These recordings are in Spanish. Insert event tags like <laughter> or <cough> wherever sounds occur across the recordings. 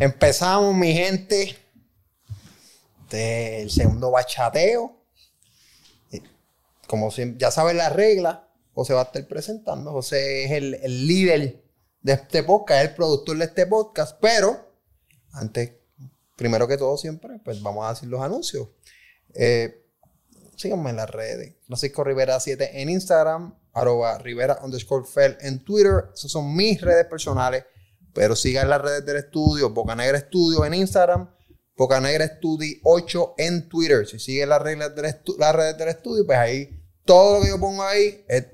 Empezamos, mi gente, del segundo bachateo. Como ya saben las reglas, José va a estar presentando. José es el, el líder de este podcast, es el productor de este podcast, pero antes, primero que todo siempre, pues vamos a decir los anuncios. Eh, síganme en las redes. Francisco Rivera 7 en Instagram, arroba Rivera underscore Fel en Twitter. Esas son mis redes personales. Pero sigan las redes del estudio, Boca Negra Estudio en Instagram, Boca Negra Studio 8 en Twitter. Si siguen las reglas del las redes del estudio, pues ahí todo lo que yo pongo ahí es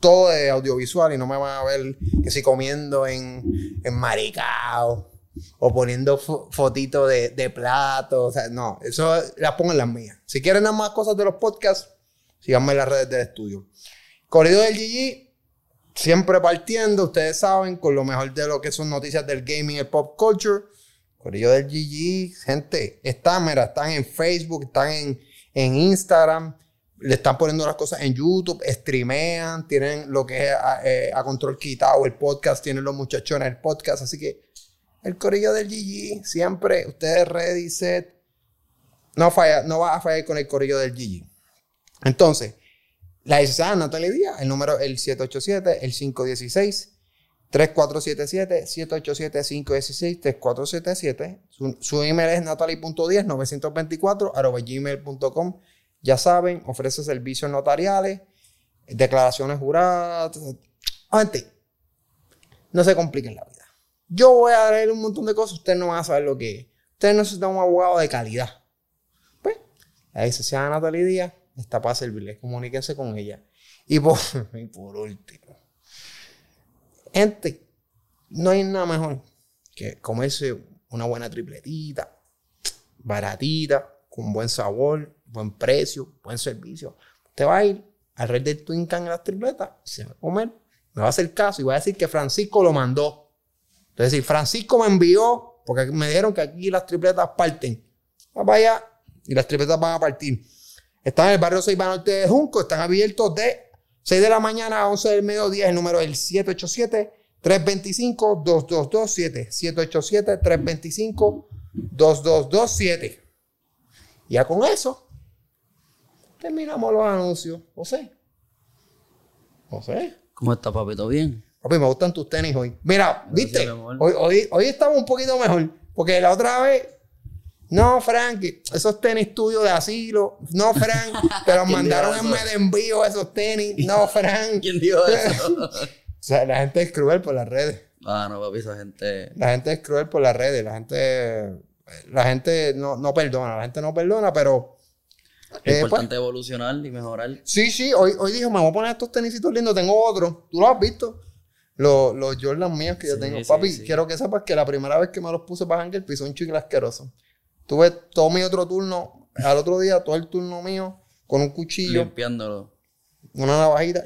todo de audiovisual y no me van a ver que si comiendo en, en maricao o poniendo fo- fotitos de, de plato. O sea, no, eso las pongo en las mías. Si quieren más cosas de los podcasts, síganme en las redes del estudio. Corrido del GG, siempre partiendo, ustedes saben, con lo mejor de lo que son noticias del gaming el pop culture. Corrillo del GG, gente, están, mira, están en Facebook, están en, en Instagram, le están poniendo las cosas en YouTube, streamean, tienen lo que es a, eh, a control quitado, el podcast, tienen los muchachones el podcast, así que el Corillo del GG, siempre, ustedes ready, set, no falla, no va a fallar con el Corillo del GG. Entonces, la licenciada Natalia Díaz, el número el 787, el 516, 3477, 787, 516, 3477. Su, su email es natalie.10, 924, arroba gmail.com. Ya saben, ofrece servicios notariales, declaraciones juradas. Antes, no se compliquen la vida. Yo voy a leer un montón de cosas, ustedes no van a saber lo que es. Ustedes necesitan un abogado de calidad. Pues, la licenciada Natalia Díaz está para servirles. Comuníquense con ella. Y por, <laughs> y por último, gente, no hay nada mejor que comerse una buena tripletita, baratita, con buen sabor, buen precio, buen servicio. Usted va a ir al Red del Twin en las tripletas, se va a comer, me va a hacer caso y va a decir que Francisco lo mandó. Es decir, Francisco me envió, porque me dijeron que aquí las tripletas parten. Va para allá y las tripletas van a partir. Están en el barrio 6 Norte de Junco, están abiertos de 6 de la mañana a 11 del mediodía. El número es el 787-325-2227. 787-325-2227. Ya con eso, terminamos los anuncios. José. José. ¿Cómo está, papito? ¿Bien? Papi, me gustan tus tenis hoy. Mira, ¿viste? mi amor. Hoy, hoy, hoy estamos un poquito mejor. Porque la otra vez. No, Frank, esos tenis tuyos de asilo. No, Frank, te los <laughs> ¿Quién mandaron en eso? me de envío esos tenis. No, Frank. ¿Quién dijo eso? <laughs> O sea, la gente es cruel por las redes. ah, no, papi, esa gente. La gente es cruel por las redes. La gente. La gente no, no perdona. La gente no perdona, pero. Es eh, pues, importante evolucionar y mejorar. Sí, sí, hoy, hoy dijo, me voy a poner estos tenisitos lindos, tengo otro. ¿Tú los has visto? Los, los Jordan míos que yo Sí, tengo. sí, Papi, sí. quiero que sepas que la primera vez que me los puse para Ángel pisó un chicle asqueroso. Tuve todo mi otro turno, al otro día, todo el turno mío, con un cuchillo, Limpiándolo. una navajita.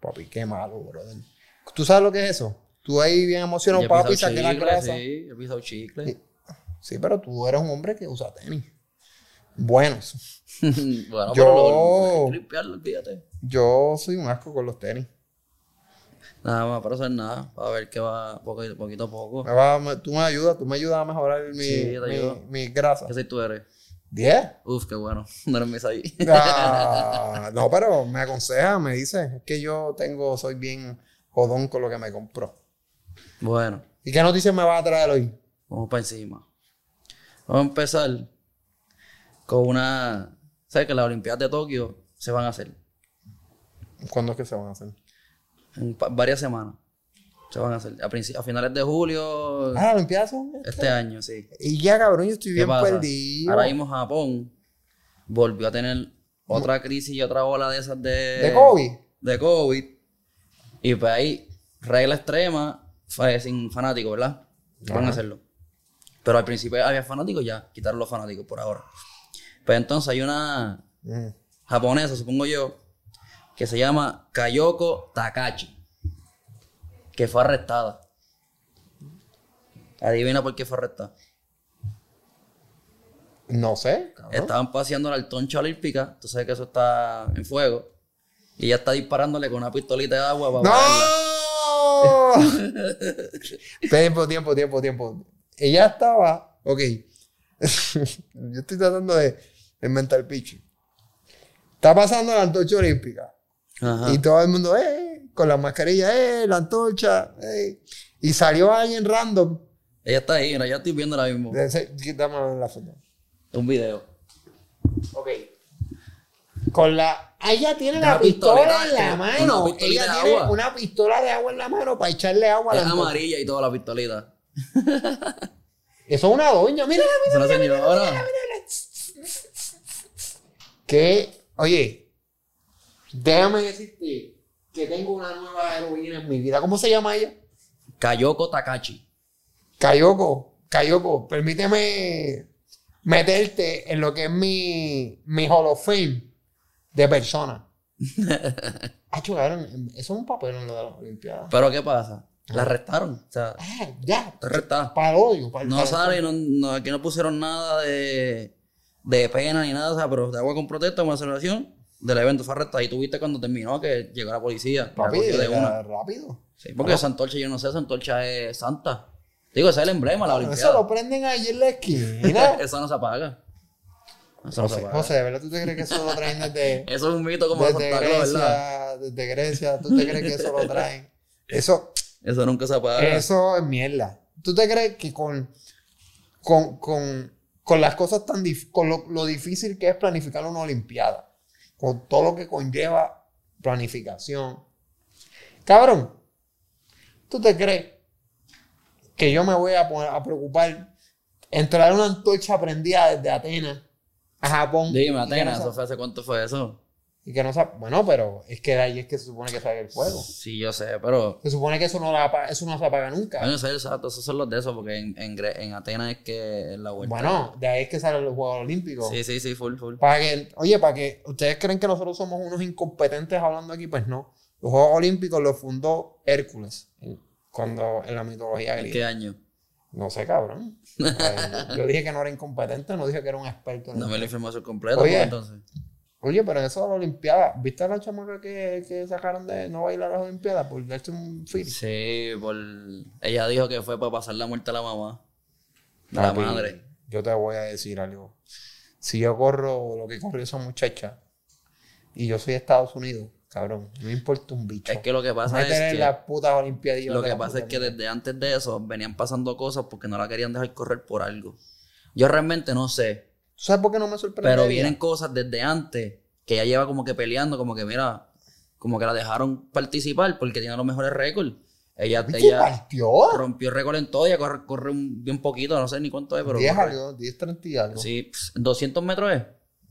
Papi, qué malo, brother. ¿Tú sabes lo que es eso? Tú ahí bien emocionado, papi, saqué la grasa. Sí, he pisado chicle. Sí. Sí, pero tú eres un hombre que usa tenis. Buenos. <laughs> bueno, Yo- pero lo- limpiarlo, olvídate. Yo soy un asco con los tenis. Nada más para hacer nada, para ver qué va poquito, poquito a poco. Me va- me- tú me ayudas, tú me ayudas a mejorar mi, Sí, mi, grasa. ¿Qué si tú eres? ¿Diez? Uf, qué bueno. <laughs> No eres mis ahí. Ah, no, pero me aconseja, me dice, es que yo tengo, soy bien jodón con lo que me compró. bueno, ¿Y qué noticias me va a traer hoy? vamos para encima. Vamos a empezar con una. ¿Sabes que las Olimpiadas de Tokio se van a hacer? ¿Cuándo es que se van a hacer? En varias semanas. Se van a hacer. A, a finales de julio Ah, ¿las Olimpiadas son? este año, sí. Y ya, cabrón, yo estoy ¿Qué bien pasa? perdido. Ahora mismo Japón volvió a tener otra crisis y otra ola de esas de... ¿De COVID? De COVID. Y pues ahí, regla extrema, sin fanáticos, ¿verdad? Van Ajá. a hacerlo. Pero al principio había fanáticos, ya quitaron los fanáticos por ahora. Pues entonces hay una Mm. japonesa, supongo yo, que se llama Kayoko Takachi, que fue arrestada. Adivina por qué fue arrestada. No sé, cabrón. Estaban paseando la antorcha olímpica, tú sabes que eso está en fuego, y ella está disparándole con una pistolita de agua para. ¡No! <laughs> tiempo, tiempo, tiempo, tiempo. ella estaba, ok, <laughs> yo estoy tratando de, de inventar el pitch. Está pasando la antorcha olímpica. Ajá. Y todo el mundo, eh, con la mascarilla, eh, la antorcha, eh. Y salió alguien random. Ella está ahí, mira, ya estoy viendo ahora mismo. Quítame la foto. Un video. Ok. Con la. Ella tiene Una la pistola en la una mano. pistolita Ella de tiene agua. una pistola de agua en la mano para echarle agua a Es la antorcha. amarilla y toda la pistolita. Eso es una doña, mira, Es una señora. Que, oye, déjame decirte que tengo una nueva heroína en mi vida. ¿Cómo se llama ella? Kayoko Takachi. Kayoko, Kayoko, permíteme meterte en lo que es mi, mi Hall of Fame de persona. <laughs> Hacho, cabrón, eso es un papel en lo de las Olimpiadas. Pero ¿qué pasa? La arrestaron. O sea, Ah, ya. está. Para odio. Para No sale, no, no, aquí no pusieron nada de, de pena ni nada, o sea, pero de agua con protesta, una celebración del evento fue arrestada. Y tú viste cuando terminó que llegó la policía. Papi, de una. rápido. Sí, porque esa antorcha, yo no sé, esa antorcha es santa. Digo, ese es el emblema la Eso Olimpiada. lo prenden allí en la esquina. <laughs> Eso no se apaga. Eso no se apaga. José, ¿de verdad tú te crees que eso lo traen desde, <laughs> Eso es un mito como de desde Santa Claus, ¿verdad? Grecia? Desde Grecia, ¿tú te crees que eso lo traen? Eso, Eso nunca se apaga. eso es mierda. ¿Tú te crees que con, con, con, con las cosas tan dif- con lo, lo difícil que es planificar una Olimpiada, con todo lo que conlleva planificación? Cabrón, ¿tú te crees que yo me voy a, poner, a preocupar en traer una antorcha prendida desde Atenas a Japón? Dime, Atenas, ¿eso fue hace cuánto fue eso? Y que no sa- Bueno, pero es que de ahí es que se supone que sale el fuego. Sí, yo sé, pero... Se supone que eso no, la eso no se apaga nunca. Bueno, sé, exacto, esos son los de esos, porque en, en, en Atenas es que es la vuelta. Bueno, de ahí es que salen los Juegos Olímpicos. Sí, sí, sí, full, full. Para que, oye, para que ustedes creen que nosotros somos unos incompetentes hablando aquí, pues no. Los Juegos Olímpicos los fundó Hércules en- cuando en la mitología ¿En griega. qué año? No sé, cabrón. <laughs> Yo dije que no era incompetente, no dije que era un experto. en Dame eso. la información completa, Oye. pues, entonces. Oye, pero eso de la Olimpiada, ¿viste a la chamaca que, que sacaron de no bailar a las Olimpiadas por darse un film? Sí, por... Ella dijo que fue para pasar la muerte a la mamá. A la madre. Yo te voy a decir algo. Si yo corro lo que corrió esa muchacha y yo soy de Estados Unidos, cabrón, no me importa un bicho. Es que lo que pasa es que... las putas olimpiadas. Lo que pasa es que desde antes de eso venían pasando cosas porque no la querían dejar correr por algo. Yo realmente no sé. ¿Sabes por qué no me sorprende? Pero vienen cosas desde antes que ya lleva como que peleando, como que mira, como que la dejaron participar porque tiene los mejores récords. Ella, ¿Qué ella partió? rompió el récord en todo, ella corre, corre un, bien poquito, no sé ni cuánto es, pero 10 corre. algo, 10, 30 y algo. Sí, pss, 200 metros es.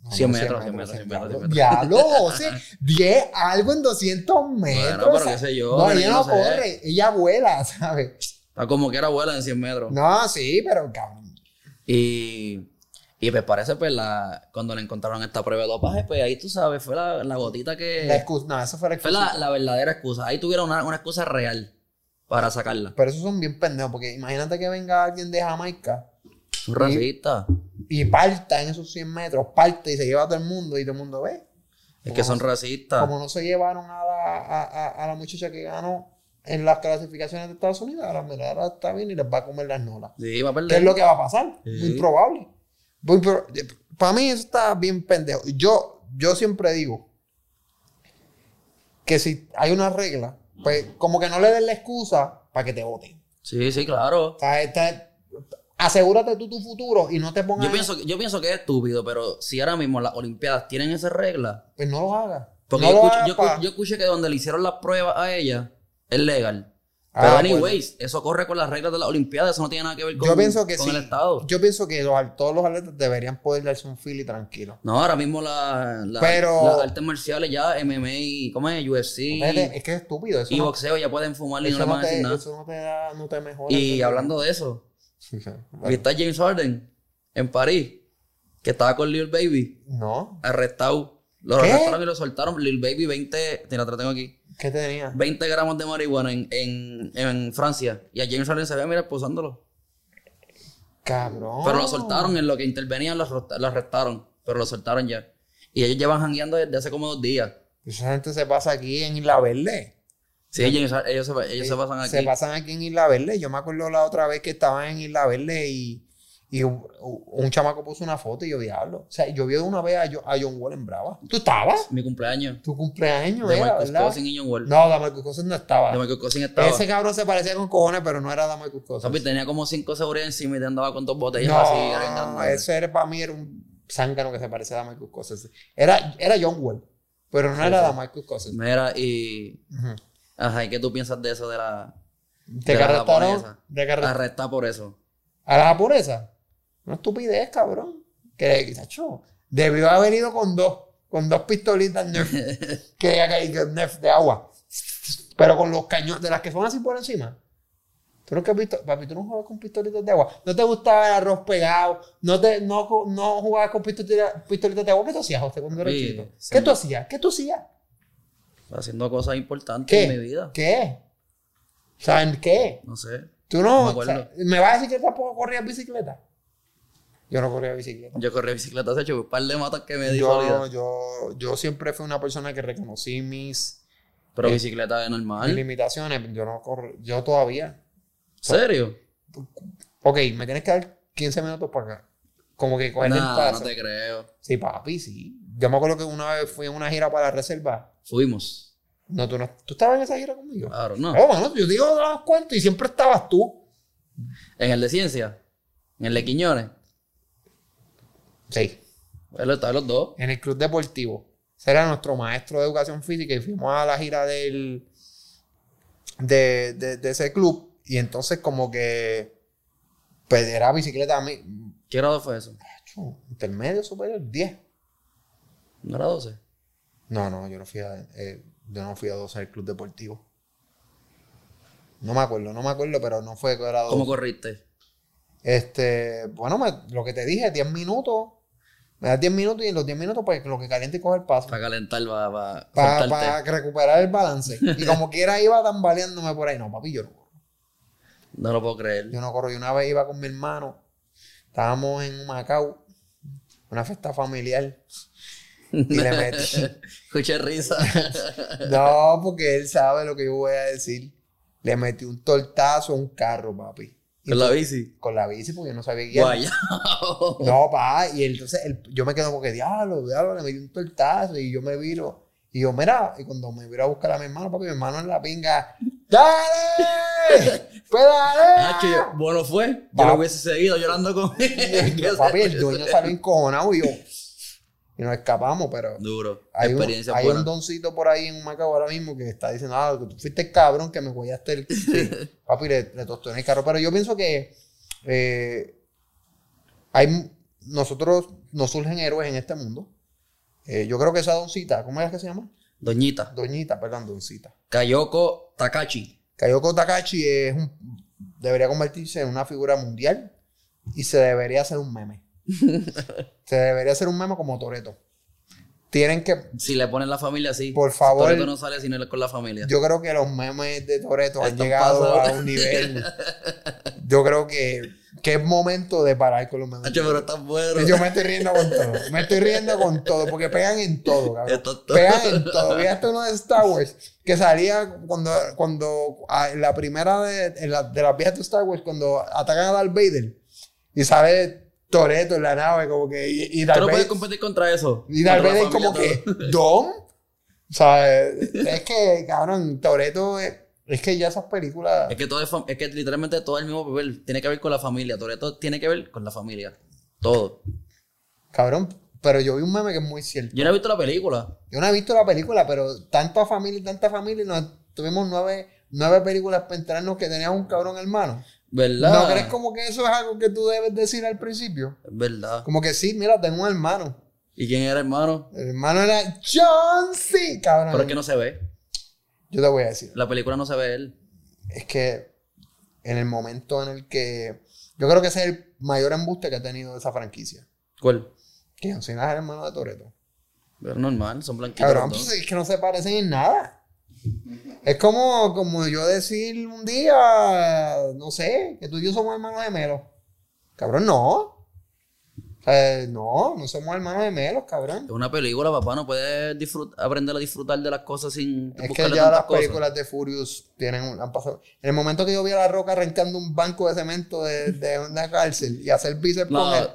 No, 100 no, metros, 100 metros, 100 metros, 100 metros. Diablo, José, 10 algo en 200 metros. pero qué sé yo, No, ella no corre, ella vuela, <laughs> ¿sabes? Está como que era abuela en 100 metros. No, sí, pero cabrón. Y, y pues parece, pues, la, cuando le encontraron esta prueba de dopaje, pues ahí tú sabes, fue la, la gotita que. La excusa, no, eso fue la fue excusa. la, la verdadera excusa. Ahí tuvieron una, una excusa real para sacarla. Pero esos son bien pendejos, porque imagínate que venga alguien de Jamaica Un racista. y parta en esos 100 metros, parte y se lleva a todo el mundo y todo el mundo ve. Es que son racistas. Como no se llevaron a la, a, a- a la muchacha que ganó en las clasificaciones de Estados Unidos, ahora mira, ahora está bien y les va a comer las nolas. Sí, va a ¿Qué es perder. lo que va a pasar? Sí. Muy probable. Para mí eso está bien pendejo. Yo, yo siempre digo que si hay una regla, pues como que no le den la excusa para que te voten. Sí, sí, claro. O sea, esta- asegúrate tú tu futuro y no te pongas... Yo pienso, yo pienso que es estúpido, pero si ahora mismo las Olimpiadas tienen esa regla. Pues no lo hagas. Porque no yo, lo escuché, hagas yo, pa- yo escuché que donde le hicieron las pruebas a ella es legal. Ah, Pero, bueno. anyways, eso corre con las reglas de las Olimpiadas. Eso no tiene nada que ver con, Yo pienso que con sí. el Estado. Yo pienso que los- todos los atletas deberían poder darse un y tranquilo. No, ahora mismo la, la- Pero- las artes marciales ya, MMA, ¿cómo es? UFC es que es estúpido. Eso y no, boxeo ya pueden fumar y no le van a decir nada. eso no te da, no te mejora. Y hablando de eso, Bueno, ¿viste a James Harden en París? Que estaba con Lil Baby, No. arrestado. Lo ¿Qué? arrestaron y lo soltaron. Lil Baby, 20, te la tengo aquí. ¿Qué tenía? 20 gramos de marihuana en, en, en Francia. Y a James Harden se ve, mira, esposándolo. Cabrón. Pero lo soltaron en lo que intervenían, lo, lo arrestaron. Pero lo soltaron ya. Y ellos llevan jangueando desde hace como dos días. Esa gente se pasa aquí en Isla Verde. Sí, ellos, ellos, se, ellos se pasan aquí. Se pasan aquí en Isla Verde. Yo me acuerdo la otra vez que estaban en Isla Verde y, y un, chamaco puso una foto y yo diablo. O sea, yo vi una vez a, Jo- a John Wall en Brava. ¿Tú estabas? Mi cumpleaños. Tu cumpleaños, De era, ¿verdad? Cousin y John Wall. No, Damarcus Cousins no estaba. De Michael Cousin estaba. Ese cabrón se parecía con cojones, pero no era Damarcus Cousins. Papi tenía como cinco seguridad encima y te andaba con dos botellas así. No, ese era, para mí era un zángano que se parecía a Damarcus Cousins. Era, era John Wall, pero no Sí, era sí. Damarcus Cousins. Mira, y. Ajá, ¿y qué tú piensas de eso de la. ¿De de que arrestaron? ¿De que arrestaron? Arrestar por eso? ¿A la japonesa? Una estupidez, cabrón. Que, chacho, debió haber ido con dos, con dos pistolitas Nerf, <laughs> que, que, Nerf de agua. Pero con los cañones, de las que son así por encima. ¿Tú no has visto? Papi, tú no jugabas con pistolitas de agua. ¿No te gustaba el arroz pegado? ¿No, te, no, no jugabas con pistolitas, pistolitas de agua? ¿Qué tú hacías, José, cuando eras Sí, chico? ¿Qué tú hacías? ¿Qué tú hacías? Haciendo cosas importantes ¿Qué? en mi vida. ¿Qué? ¿Saben qué? No sé. ¿Tú No no? me o acuerdo. sea, ¿Me vas a decir que tampoco corrías bicicleta? Yo no corría bicicleta. Yo corrí bicicleta, se hecho un par de matas que me di Yo, sólida. yo, yo siempre fui una persona que reconocí mis, Pero eh, bicicleta de mis normal. limitaciones. Yo no corro, yo todavía. ¿Serio? Ok, me tienes que dar 15 minutos para acá. Como que coger el Nah, paso. no te creo. Sí, papi, sí. Yo me acuerdo que una vez fui en una gira para la reserva. Fuimos. No, tú no. ¿Tú estabas en esa gira conmigo? Claro, no. Oh, mano, yo digo los cuentos y siempre estabas tú. En el de ciencia. En el de Quiñones. Sí. Bueno, estaban los dos. En el club deportivo. Ese era nuestro maestro de educación física y fuimos a la gira del de, de, de ese club. Y entonces como que pues era bicicleta a mí. ¿Qué grado fue eso? Macho, Intermedio superior, 10. ¿No era 12? No, no, yo no fui a, eh, yo no fui a 12 al club deportivo. No me acuerdo, no me acuerdo, pero no fue que era 12. ¿Cómo corriste? Este, bueno, me- lo que te dije, 10 minutos. Me das 10 minutos y en los 10 minutos, pues lo que caliente y coge el paso. Para calentar, para Para soltarte. recuperar el balance. Y como quiera iba tambaleándome por ahí. No, papi, yo no corro. No lo puedo creer. Yo no corro. Y una vez iba con mi hermano. Estábamos en Macao. Una fiesta familiar. Y le metí. <laughs> Escuché risa. <laughs> No, porque él sabe lo que yo voy a decir. Le metí un tortazo a un carro, papi. Con la bici. Con la bici, porque yo no sabía guiar. <laughs> No, pa, y entonces el- yo me quedo como que, diablo, diablo, le metí un tortazo y yo me viro. Y yo, mira, y cuando me viro a buscar a mi hermano, papi, mi hermano en la pinga, ¡dale! ¡Pedale! Bueno fue. Yo lo hubiese seguido llorando con él. papi, el <laughs> dueño salió encojonado y yo, y nos escapamos, pero Duro. hay, un, Experiencia hay buena. un doncito por ahí en un Macao ahora mismo que está diciendo, ah, que tú fuiste el cabrón que me huellaste el... sí, <laughs> papi, le, le tostó en el carro. Pero yo pienso que eh, hay, nosotros nos surgen héroes en este mundo. Eh, yo creo que esa doncita, ¿cómo es que se llama? Doñita. Doñita, perdón, doncita. Kayoko Takachi. Kayoko Takachi es un, debería convertirse en una figura mundial y se debería hacer un meme. Se debería hacer un meme como Toreto. Tienen que, Si le ponen la familia, sí. Por favor. Toretto no sale si no es con la familia. yo creo que los memes de Toreto han llegado pasados. a un nivel. <laughs> Yo creo que, que es momento de parar con los memes. Pero está bueno. Yo me estoy riendo con todo. Me estoy riendo con todo. Porque pegan en todo, cabrón. Esto es todo. Pegan en todo. Fíjate uno de Star Wars que salía cuando, cuando ah, en la primera de, en la- de las viejas de Star Wars, cuando atacan a Darth Vader y sale Toreto en la nave, como que. Y, y Tú no puedes Vader, competir contra eso. y Contra la Vader como que. <laughs> ¿Dom? O sea, es que, cabrón, Toreto es, es que ya esas películas. Es que todo es, es que literalmente todo el mismo papel tiene que ver con la familia. Toretto tiene que ver con la familia. Todo. Cabrón, pero yo vi un meme que es muy cierto. Yo no he visto la película. Yo no he visto la película, pero tanta familia y tanta familia, nos tuvimos nueve, nueve películas para enterarnos que tenías un cabrón hermano. ¿Verdad? ¿No crees como que eso es algo que tú debes decir al principio? Es verdad. Como que sí, mira, tengo un hermano. ¿Y quién era hermano? El hermano era John C. Cabrón. Pero es que no se ve. Yo te voy a decir. La película no se ve él. Es que en el momento en el que. Yo creo que ese es el mayor embuste que ha tenido esa franquicia. ¿Cuál? Que John Cena es el hermano de Toreto. Pero normal, son blanquitos. Cabrón, pues es que no se parecen en nada. Es como, como yo decir un día, no sé, que tú y yo somos hermanos gemelos. Cabrón, no. Eh, no, no somos hermanos gemelos, cabrón. Es una película, papá. No puedes aprender a disfrutar de las cosas sin Es que ya las cosas. películas de Furious tienen han pasado. En el momento que yo vi a La Roca arrancando un banco de cemento de, de una cárcel y hacer bíceps No, con él,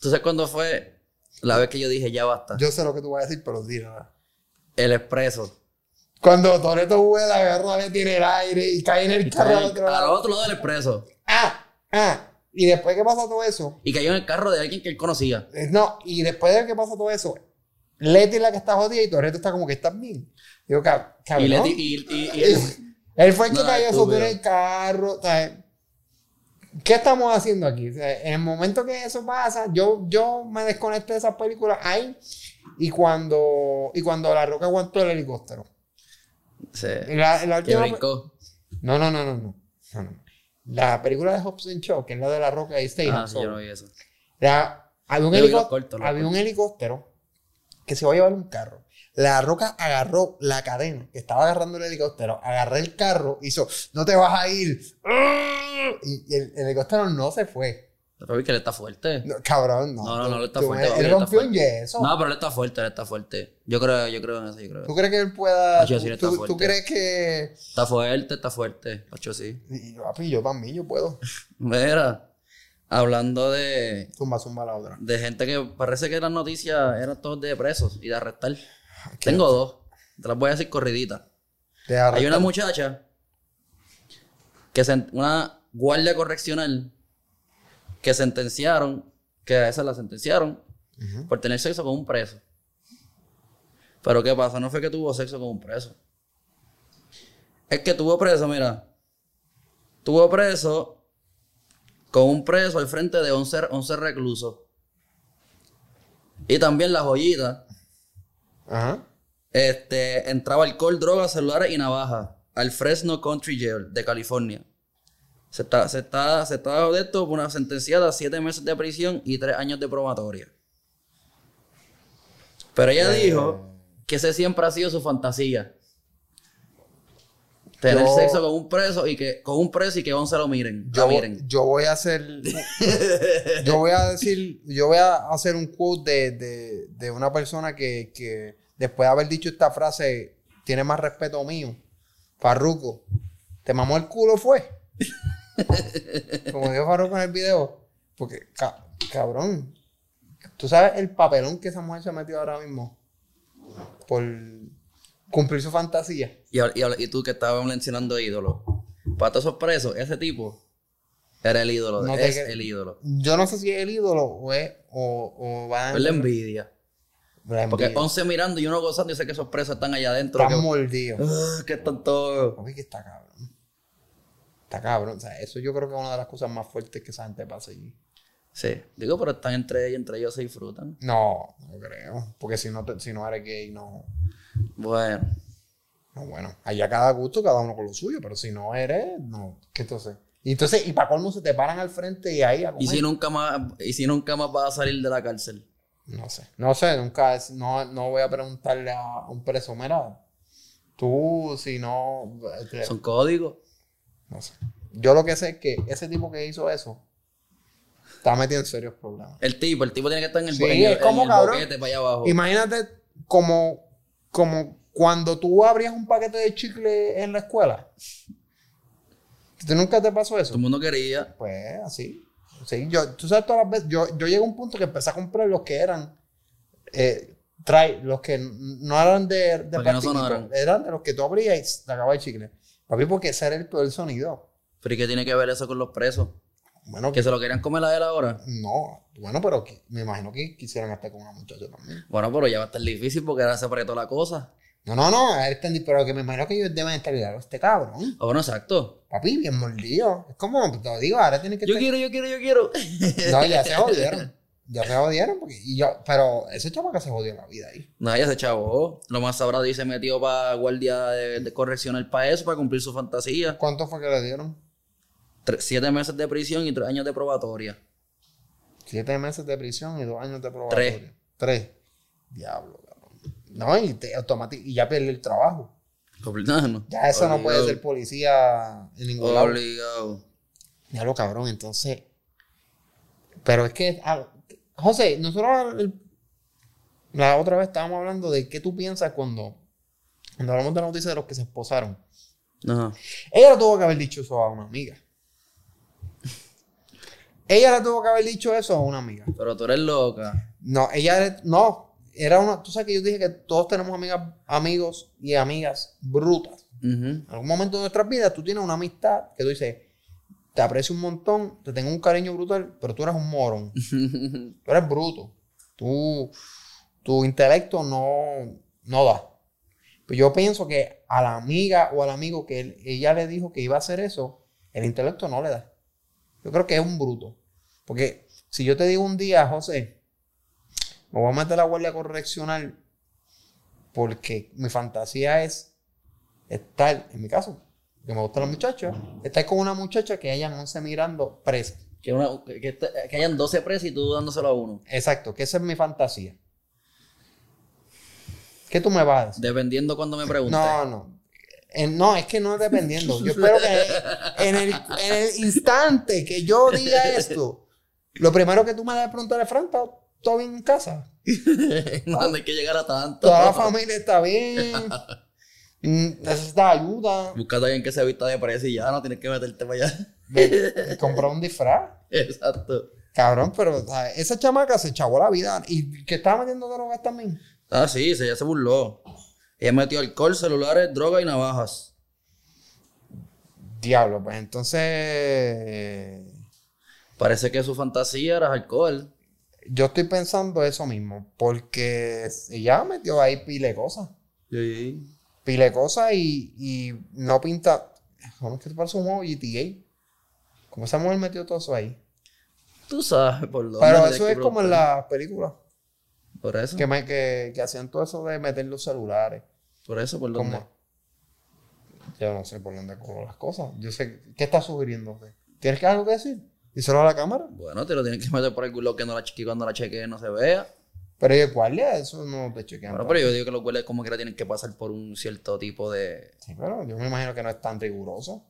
¿tú sabes cuándo fue la vez que yo dije ya basta? yo sé lo que tú vas a decir, pero dilo. El expreso. Cuando Toreto vuela, agarra, le tiene el aire y cae en el carro al otro Al lado. otro lado del expreso. Ah, ah. Y después que pasa todo eso, Y cayó en el carro de alguien que él conocía. eh, no, y después de que pasa todo eso, Leti es la que está jodida y Toreto está como que estás bien. Digo, cab- cabrón. Y, le di- y, y- y él- <laughs> Él fue el que No, cayó sobre el carro. ¿Qué estamos haciendo aquí? O sea, en el momento que eso pasa, yo, yo me desconecté de esas películas ahí. Y cuando, y cuando La Roca aguantó el helicóptero. La, Que brincó. no, no, no, no, no. No, no. La película de Hobbs and Shaw, que es la de La Roca y Stay Ah, sí, yo no vi eso. La- había un, había helicóptero que se iba a llevar un carro. La Roca agarró la cadena que estaba agarrando el helicóptero, agarré el carro, hizo, no te vas a ir. Y, y el, el helicóptero no se fue. Pero que él está fuerte. No, cabrón, no. No, no, no, él está fuerte, Él, rompió fuerte. yeso. No, pero él está fuerte, él está fuerte. Yo creo, yo creo en eso, yo creo. ¿Tú crees que él pueda? Yo sí, él está tú, fuerte. tú crees que.? Está fuerte, está fuerte. Pacho, sí. Y, papi, yo también, yo puedo. <laughs> Mira, hablando de, Zumba, zumba la otra. de gente que parece que las noticias eran todos de presos y de arrestar. Tengo dos. Te las voy a decir corriditas. Hay una muchacha que sen- una guardia correccional que sentenciaron, que a esa la sentenciaron por tener sexo con un preso. Pero ¿qué pasa? No fue que tuvo sexo con un preso. Es que tuvo preso, mira. Tuvo preso con un preso al frente de 11, 11 reclusos. Y también la joyita. Ajá. Este, entraba alcohol, drogas, celulares y navajas al Fresno Country Jail de California. Se está, se está, se está de esto por una sentenciada a siete meses de prisión y tres años de probatoria. Pero ella Eh. dijo que ese siempre ha sido su fantasía. Tener Yo- sexo con un preso y que, con un preso y que once lo miren. Yo, miren. yo voy a hacer. <laughs> yo voy a decir. Yo voy a hacer un quote de, de, de una persona que, que después de haber dicho esta frase tiene más respeto mío. Farruco. ¿Te mamó el culo fue? Como dijo Farruco en el video. Porque, ca- cabrón. ¿Tú sabes el papelón que esa mujer se metió ahora mismo? Por cumplir su fantasía. Y, tú que estabas mencionando ídolos. Para todos esos presos, ese tipo era el ídolo. No es el ídolo. Yo no sé si es el ídolo o es. O, o va Es la envidia. Porque envidia. 11 11 mirando y uno gozando y sé que esos presos están allá adentro. Están que, mordidos. Que están todos. Que está cabrón. Está cabrón. O sea, eso yo creo que es una de las cosas más fuertes que esa gente pasa allí. Sí, digo, pero están entre ellos, entre ellos se disfrutan. No, no creo. Porque si no, te- si no eres gay, no. Bueno, No, bueno. Allá cada gusto, cada uno con lo suyo. Pero si no eres, no. ¿Qué entonces? Y entonces, y para colmo se te paran al frente y ahí a y comer. si nunca más, y si nunca más vas a salir de la cárcel. No sé. No sé, nunca. es- No, no voy a preguntarle a un preso, mira. Tú, si no. Son códigos. No sé. Yo lo que sé es que ese tipo que hizo eso está metido en serios problemas. El tipo, el tipo tiene que estar en el, Sí, en el- es como, en el cabrón. boquete para allá abajo. Imagínate como, como cuando tú abrías un paquete de chicle en la escuela. ¿Tú nunca te pasó eso? Todo el mundo quería. Pues así. Sí, yo, tú sabes todas las veces, yo, yo llegué a un punto que empecé a comprar los que eran, eh, trae, los que no eran de, de no sonaran. eran de los que tú abrías y se acababa el chicle. Papi, porque ese era el peor sonido. Pero ¿y qué tiene que ver eso con los presos? Bueno, Que se lo querían comer a él ahora. no, bueno, pero que- me imagino que quisieran estar con una muchacha también. Bueno, pero ya va a estar difícil porque ahora se apretó la cosa. No, no, no, pero que me imagino que ellos deben estar claro, este cabrón, Ah, bueno, exacto. papi, bien mordido. Es como, te lo digo, ahora tienen que Yo estar- quiero, yo quiero, yo quiero. No, ya se <laughs> jodieron. Ya se jodieron, porque, y yo, pero ese chamaco se jodió la vida ahí. No, ya se chavó. Lo más sabrá dice metió para guardia de, de correccional para eso, para cumplir su fantasía. ¿Cuánto fue que le dieron? Siete meses de prisión y tres años de probatoria. Siete meses de prisión y dos años de probatoria. Tres. Diablo, cabrón. No, y, te, y ya pierde el trabajo. <laughs> ¿no? Ya eso no puede Obligado. ser policía en ningún lado. Obligado. Diablo, cabrón, entonces. Pero es que a, José, nosotros el- la otra vez estábamos hablando de qué tú piensas cuando, cuando hablamos de la noticia de los que se esposaron. Ajá. Ella le tuvo que haber dicho eso a una amiga. Ella le tuvo que haber dicho eso a una amiga. Pero tú eres loca. No, ella no, era una, tú sabes que yo dije que todos tenemos amigas, amigos y amigas brutas. En algún momento de nuestras vidas tú tienes una amistad que tú dices, te aprecio un montón, te tengo un cariño brutal, pero tú eres un morón. <laughs> Tú eres bruto. Tú, tu intelecto no, no da. Pues yo pienso que a la amiga o al amigo que él- ella le dijo que iba a hacer eso, el intelecto no le da. Yo creo que es un bruto. Porque si yo te digo un día, José, me voy a meter a la guardia correccional porque mi fantasía es estar, en mi caso, que me gustan las muchachas, estar con una muchacha que hayan 11 mirando presa. Que, una- que, que te- que hayan 12 presos y tú dándoselo a uno. Exacto, que esa es mi fantasía. ¿Qué tú me vas a decir? Dependiendo cuando me preguntes. No, no. Eh, no, es que no es dependiendo. Yo espero que en el, en el instante que yo diga esto, lo primero que tú me das es preguntarle, Fran, ¿está todo bien en casa? <laughs> no, no hay que llegar a tanto. Toda la familia está bien. Necesitas ayuda. Búscate a alguien que se vista de preso y ya no tienes que meterte para allá. <laughs> Comprar un disfraz. Exacto. Cabrón, pero esa chamaca se chavó la vida. Y que estaba metiendo drogas también. Ah, sí, se, ya se burló. Ella metió alcohol, celulares, droga y navajas. Diablo, pues entonces. Parece que su fantasía era alcohol. Yo estoy pensando eso mismo. Porque ella metió ahí pile cosas. Sí. Pile de cosas y, y no pinta. ¿Cómo es que te parece un juego GTA? ¿Cómo esa mujer metió todo eso ahí? Tú sabes por dónde. Pero eso es como en las películas. Por eso. Que, me, que, que hacían todo eso de meter los celulares. Por eso, por dónde. ¿Cómo? Yo no sé por dónde cojo las cosas. Yo sé. ¿Qué estás sugiriendo? ¿Tienes que algo que decir? Díselo a la cámara. Bueno, te lo tienes que meter por el culo que no la cuando la chequee no se vea. Pero ¿y el guardia? Eso no te chequean. Bueno, pero yo digo que los guardias como quiera tienen que pasar por un cierto tipo de... Sí, pero yo me imagino que no es tan riguroso.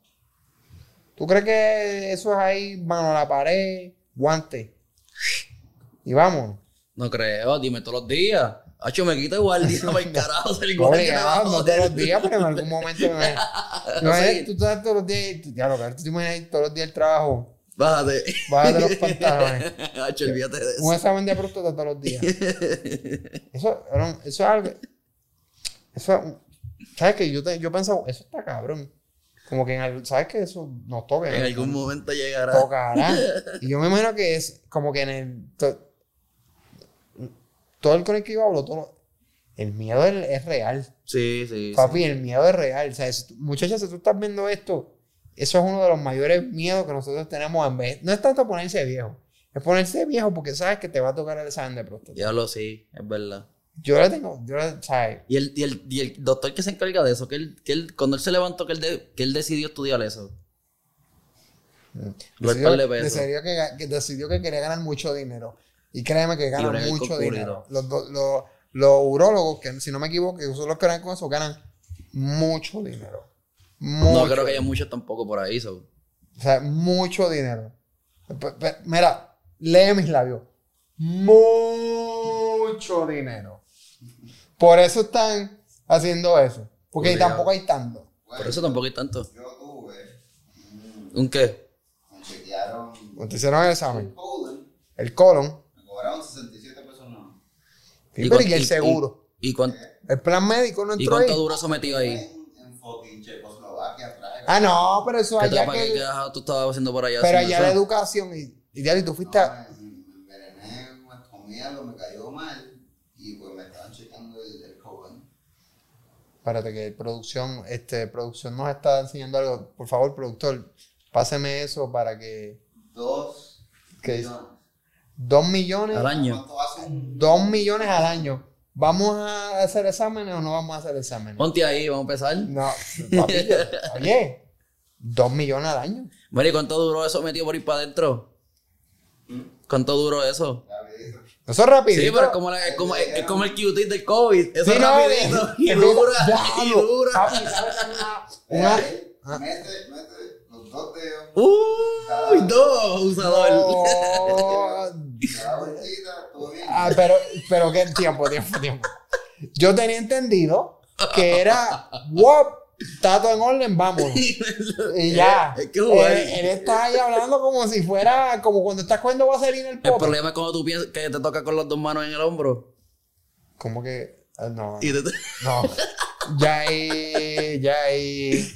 ¿Tú crees que eso es ahí, mano a la pared, guante? Y vamos. No creo, dime todos los días. Hacho, me quita guardia <laughs> para el carajo, ser guardia no todos los días, pero en algún momento me. <laughs> No No, sé. tú estás todos los días. Ya lo que tú te imaginas todos los días el trabajo. Bájate. Bájate los pantalones. <laughs> Olvídate de Un eso. examen de próstata todos los días. <laughs> Eso, un- eso es algo. Eso es un- ¿Sabes qué? Yo, te- yo pensaba, eso está cabrón. Como que en algún- ¿Sabes que Eso nos toca. En algún momento llegará. tocará. <laughs> Y yo me imagino que es como que en el. to- todo el con el que yo hablo, todo, el miedo es, es real. Sí, sí. sí. Papi, el miedo es real. O sea, muchachas, si tú estás viendo esto, eso es uno de los mayores miedos que nosotros tenemos en vez. No es tanto ponerse viejo, es ponerse viejo porque sabes que te va a tocar el examen de próstata. Diablo, sí, es verdad. Yo le tengo, yo le, ¿sabes? Y el, y, el, y el doctor que se encarga de eso, que él, que él cuando él se levantó, que él, de- que él decidió estudiar eso. Lo Decidió, de decidió que, decidió que quería ganar mucho dinero. Y créeme que gana bregar con mucho dinero. Los, do- los, los urólogos, que si no me equivoco, que son los que ganan con eso, ganan mucho dinero. Mucho. No creo que haya muchos tampoco por ahí. so. O sea, mucho dinero. Mira, lee mis labios. Mucho dinero. Por eso están haciendo eso. Porque Obligado. tampoco hay tanto. Por eso tampoco hay tanto. Yo tuve, ¿Un qué? me chequearon Cuando te hicieron el el examen, colon, el colon, me cobraron 67 pesos no. y, pero, y el seguro. ¿Y, cuán- El plan médico no y entró ahí. cuánto duro sometido ahí? En, en fucking Praga. Ah, no, pero eso ¿Qué, allá que. tú estabas haciendo por allá? Pero allá la educación y, y ya, y tú fuiste. No, me, me envenené, me comí algo, me cayó mal y pues me estaban chequeando el, el. Espérate que producción, este, producción nos está enseñando algo. Por favor, productor, páseme eso para que. Dos ¿Qué millones. Dos millones. Al año. ¿Cuánto hace un Dos millones al año. ¿Vamos a hacer exámenes o no vamos a hacer exámenes? Ponte ahí, vamos a empezar. No, papi, <laughs> oye, dos millones al año. ¿y cuánto duró eso metido por ir para adentro? ¿Cuánto duró eso? Eso es rapidito. Sí, pero es como, la- es como, es como el QT del COVID. Eso Sí, es no, rapidito. de- y dura, y dura. papi. Una- una- él Ah. Mete, mete dos Uy, dos, usador. No, <laughs> cada vueltita, ah, pero, pero qué tiempo, tiempo, tiempo. Yo tenía entendido que era, wow, está todo en orden, vamos. <laughs> Y ya. Es que él, él está ahí hablando como si fuera, como cuando estás cogiendo vaselina el El pop. problema es cuando tú piensas que te toca con las dos manos en el hombro. Como que, ah, no, Y te- no. Ya ahí, ya ahí.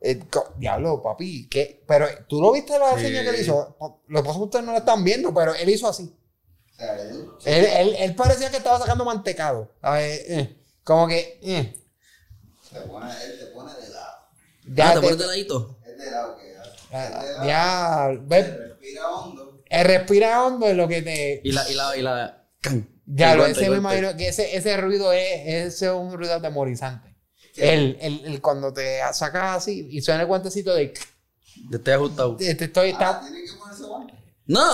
Eh, diablo, papi, ¿qué? Pero tú lo viste la Sí. señal que él hizo. Lo que pasa es que ustedes no lo están viendo, pero él hizo así. Él, Él, él, él parecía que estaba sacando mantecado. A ver, eh, como que. eh, te pone, él te pone de lado. ya Ah, te te- pones de ladito. Es de lado que hace. ya, ya, Él Respira hondo. el respira hondo es lo que te. Y la, y la, y la. can. Ya, ese me imagino que ese, ese ruido es, ese es un ruido atemorizante. El, el, el cuando te sacas así y suena el guantecito de. Te estoy ajustado. Te, te estoy. Ah, tiene que ponerse guante. ¡No!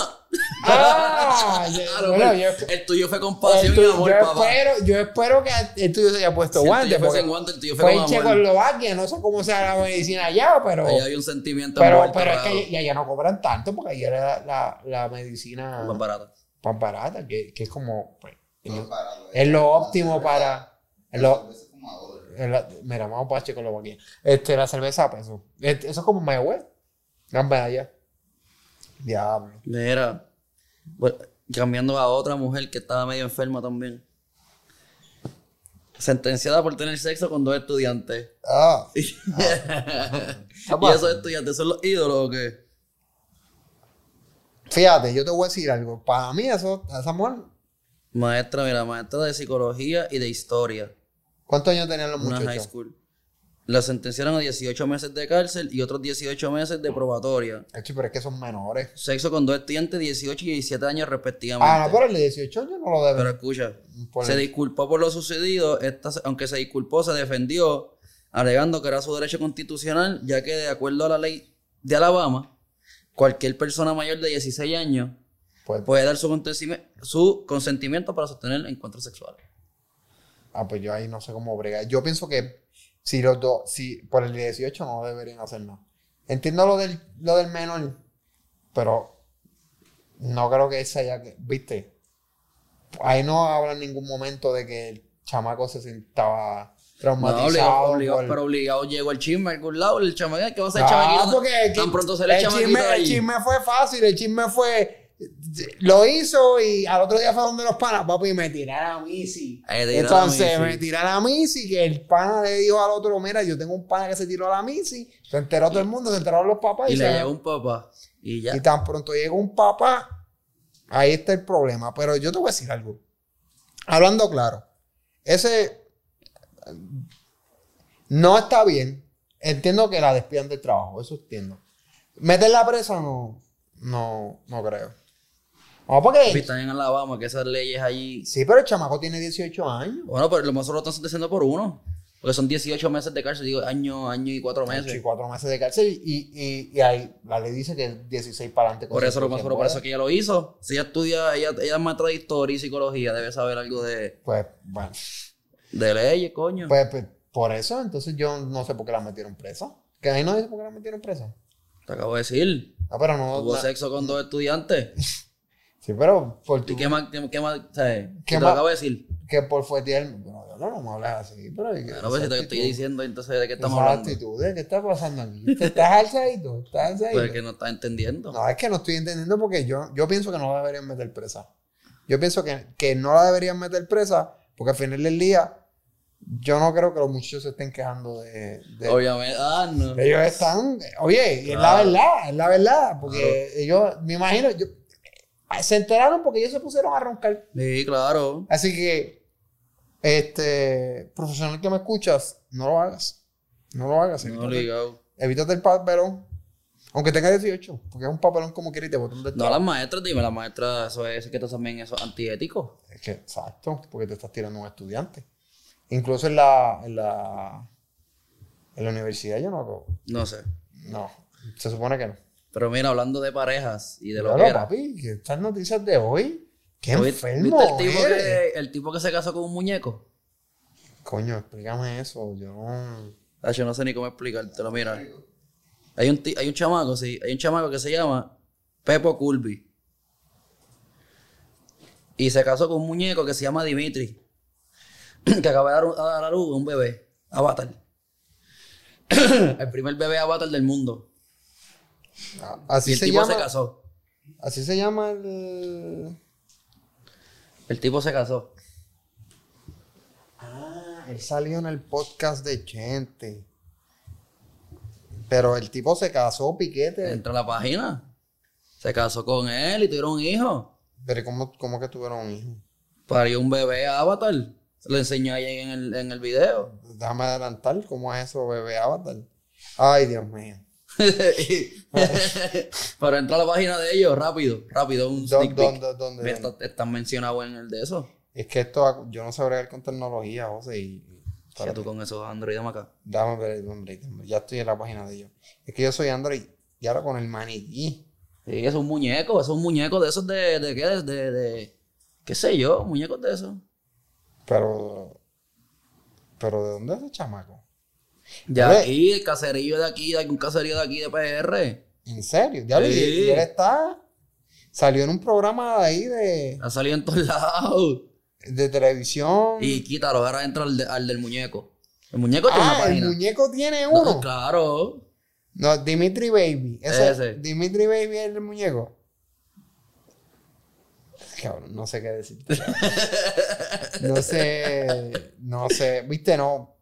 ¡Ah! <laughs> Claro, bueno, el, yo, el tuyo fue con el pasión y tuyo- amor, yo papá. espero, yo espero que el tuyo se haya puesto Si el tuyo fue porque sin guante, el tuyo fue Fue con en amor. Checoslovaquia, no sé cómo sea la medicina allá, pero. Ahí había un sentimiento Pero, pero es que ya, ya no cobran tanto porque ahí era la, la medicina Más barato. más barata, que, que es como. pues, es barato. es lo óptimo para. es lo- La- mira, vamos para Checoslovaquia. Este, la cerveza a peso. Este, eso es como Mayagüez. Gran allá. Diablo. Mira, bueno, cambiando a otra mujer que estaba medio enferma también. Sentenciada por tener sexo con dos estudiantes. Ah. <laughs> y Papá. esos estudiantes son los ídolos o qué? Fíjate, yo te voy a decir algo. Para mí, eso, esa mujer. Maestra, mira, maestra de psicología y de historia. ¿Cuántos años tenían los Una high muchachos? school. La sentenciaron a 18 meses de cárcel y otros 18 meses de probatoria. Hecho, pero es que son menores. Sexo con dos estudiantes, 18 y 17 años respectivamente. Ah, no, pero el de 18 años no lo debe. Pero escucha, Por se el- disculpó por lo sucedido, esta, aunque se disculpó, se defendió, alegando que era su derecho constitucional, ya que de acuerdo a la ley de Alabama, cualquier persona mayor de 16 años pues, puede dar su, su consentimiento para sostener encuentros sexuales. Ah, pues yo ahí no sé cómo bregar. Yo pienso que si los dos, si por el de 18 no deberían hacer nada. Entiendo lo del, lo del menor, pero no creo que esa haya que, viste, ahí no habla en ningún momento de que el chamaco se estaba No, traumatizado. obligado, obligado, por- pero obligado llegó el chisme a algún lado, el chamaquito, ¿qué va a hacer Ah, chamaquito? porque Tan pronto sale el el el chisme fue fácil, el chisme fue. Lo hizo y al otro día fue donde los panas, papi, me tiraron a Missy. A Entonces me tiraron a Missy, que el pana le dijo al otro, mira, yo tengo un pana que se tiró a la Missy. Se enteró todo el mundo, se enteraron los papás y, Y le llegó un papá. Y ya. y tan pronto llega un papá, ahí está el problema. Pero yo te voy a decir algo. Hablando claro, ese no está bien. Entiendo que la despidan del trabajo, eso entiendo. Meterla presa no, no, no creo. No, porque Están en Alabama, que esas leyes allí. sí, pero el chamaco tiene 18 años. Bueno, pero lo más solo están sentenciando por uno. Porque son 18 meses de cárcel, digo, año, año y cuatro meses. Y cuatro meses de cárcel y, y, y ahí la ley dice que es 16 para adelante. Por eso lo más por eso que ella lo hizo. Si ella estudia, ella, ella es maestra de historia y psicología, debe saber algo de, Pues, bueno. de leyes, coño. Pues, pues, por eso, entonces yo no sé por qué la metieron presa. Que ahí no dice por qué la metieron presa. Te acabo de decir. No, pero no. Tuvo sexo con dos estudiantes. <laughs> Sí, pero por ¿Y tu, qué más? ¿Qué, qué más? ¿Sabes? ¿Qué Te lo acabo de decir. que por fuetear. No, no, no me hablas así, pero. Claro, pues si te estoy diciendo, entonces, ¿de qué estamos hablando? actitud, ¿eh? ¿qué está pasando aquí? ¿Te ¿Estás alzadito? ¿Estás alzadito? Pues es que no estás entendiendo. No, es que no estoy entendiendo porque yo, yo pienso que no la deberían meter presa. Yo pienso que, que no la deberían meter presa porque al final del día yo no creo que los muchachos se estén quejando de... de- Obviamente. Ah, no. ellos están... Oye, y es la Claro. verdad, es la verdad. Porque ellos, me imagino, yo, se enteraron porque ellos se pusieron a roncar. Sí, claro. Así que, este, profesional que me escuchas, no lo hagas. No lo hagas. No evítate, obligado. evítate el papelón. Aunque tenga 18, porque es un papelón como quiera y te botan del No, las maestras, dime, las maestras, eso es que también eso es antiético. Es que, exacto, porque te estás tirando a un estudiante. Incluso en la, en la, en la universidad yo no hago. No sé. No, se supone que no. Pero mira, hablando de parejas y de lo Claro, que era. papi, que estas noticias de hoy, qué ¿Tú vi- enfermo ¿Viste el tipo, eres? que, el tipo que se casó con un muñeco? Coño, explícame eso, yo no... Ah, yo no sé ni cómo explicártelo, mira. Hay un, hay un chamaco, sí, hay un chamaco que se llama Pepo Culby. Y se casó con un muñeco que se llama Dimitri. <clears throat> Que acaba de dar, a dar a luz un bebé. Avatar. <clears throat> el primer bebé avatar del mundo. Ah, Y Así el se tipo llama. se casó. Así se llama el. El tipo se casó. Ah, él salió en el podcast de Chente. Pero el tipo se casó, piquete. Entra a la página. Se casó con él y tuvieron un hijo. Pero ¿cómo, cómo que tuvieron un hijo? Parió un bebé avatar. Se lo enseñó ahí en el, en el video. Déjame adelantar, ¿cómo es eso, bebé Avatar? Ay, Dios mío. <laughs> Pero entra a la página de ellos rápido, rápido, un ¿Dó- sneak peek. dónde- dónde- dónde? está- Están mencionados en el de eso. Es que esto, yo no sé bregar con tecnología, José, y... Que tú con esos Android acá. Dame hombre, ya estoy en la página de ellos. Es que yo soy Android y ahora con el maniquí. Sí, es un muñeco, es un muñeco de esos de, de qué, de, de, de- qué sé yo, muñecos de esos. Pero... ¿Pero de dónde es ese chamaco? De Oye. aquí, el caserillo de aquí, de algún caserío de aquí de PR. ¿En serio? Ya Sí. y, él está... Salió en un programa de ahí de, Ha salido en todos lados. de televisión. Y quítalo, ahora entra al, de- al del muñeco. El muñeco tiene una ah, el página. muñeco tiene No, uno. claro. No, Dimitri Baby. Ese, Ese. Dimitri Baby es el muñeco. Cabrón, no sé qué decir. <laughs> no sé. No sé. Viste, no.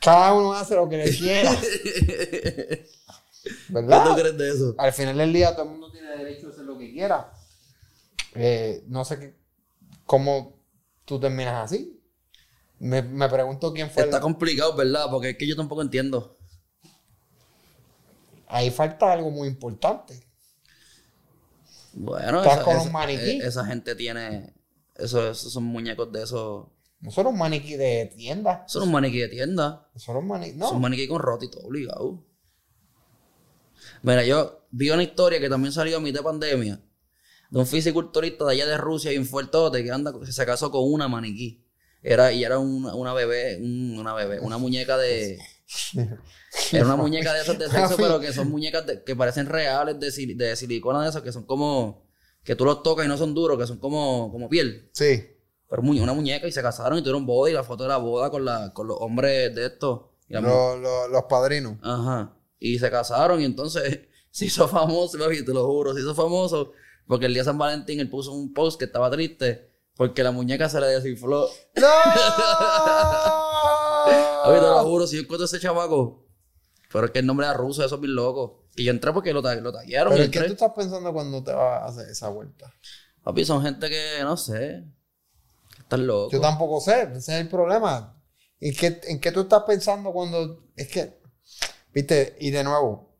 Cada uno hace lo que le quiera. ¿Qué <laughs> ¿Verdad? tú crees de eso? Al final del día todo el mundo tiene derecho a hacer lo que quiera. Eh, no sé qué, cómo tú terminas así. Me, me pregunto quién fue. el- Está complicado, ¿verdad? Porque es que yo tampoco entiendo. Ahí falta algo muy importante. Bueno, Estás esa, con esa- un maniquí. eh, esa gente tiene. Eso, esos son muñecos de esos. No son un maniquí de tienda. Son un maniquí de tienda. Son un maniquí. Son maniquí con rotito, obligado. Mira, yo vi una historia que también salió a mitad de pandemia. De un fisiculturista de allá de Rusia, y un fuertote, que anda, se casó con una maniquí. Era, y era una, una bebé, un- una bebé, una muñeca de. Era una muñeca de esas de sexo, <laughs> pero que son muñecas de- que parecen reales de, de silicona de esas, que son como. que tú los tocas y no son duros, que son como, como piel. Sí. Pero una muñeca y se casaron y tuvieron boda y la foto de la boda con, la, con los hombres de estos. Y la mu- Lo- lo- los padrinos. Ajá. Y se casaron y entonces <laughs> se hizo famoso, papi, te lo juro, se hizo famoso porque el día de San Valentín él puso un post que estaba triste porque la muñeca se le desinfló. ¡No! <laughs> Papi, te lo juro, si yo encuentro ese chamaco. Pero es que el nombre era ruso, eso es bien loco. Y yo entré porque lo, lo. Pero ¿en ¿qué tú estás pensando cuando te vas a hacer esa vuelta? Papi, son gente que, no sé, que están locos. Yo tampoco sé, ese es el problema. ¿En qué, ¿En qué tú estás pensando cuando.? Es que. Viste, y de nuevo,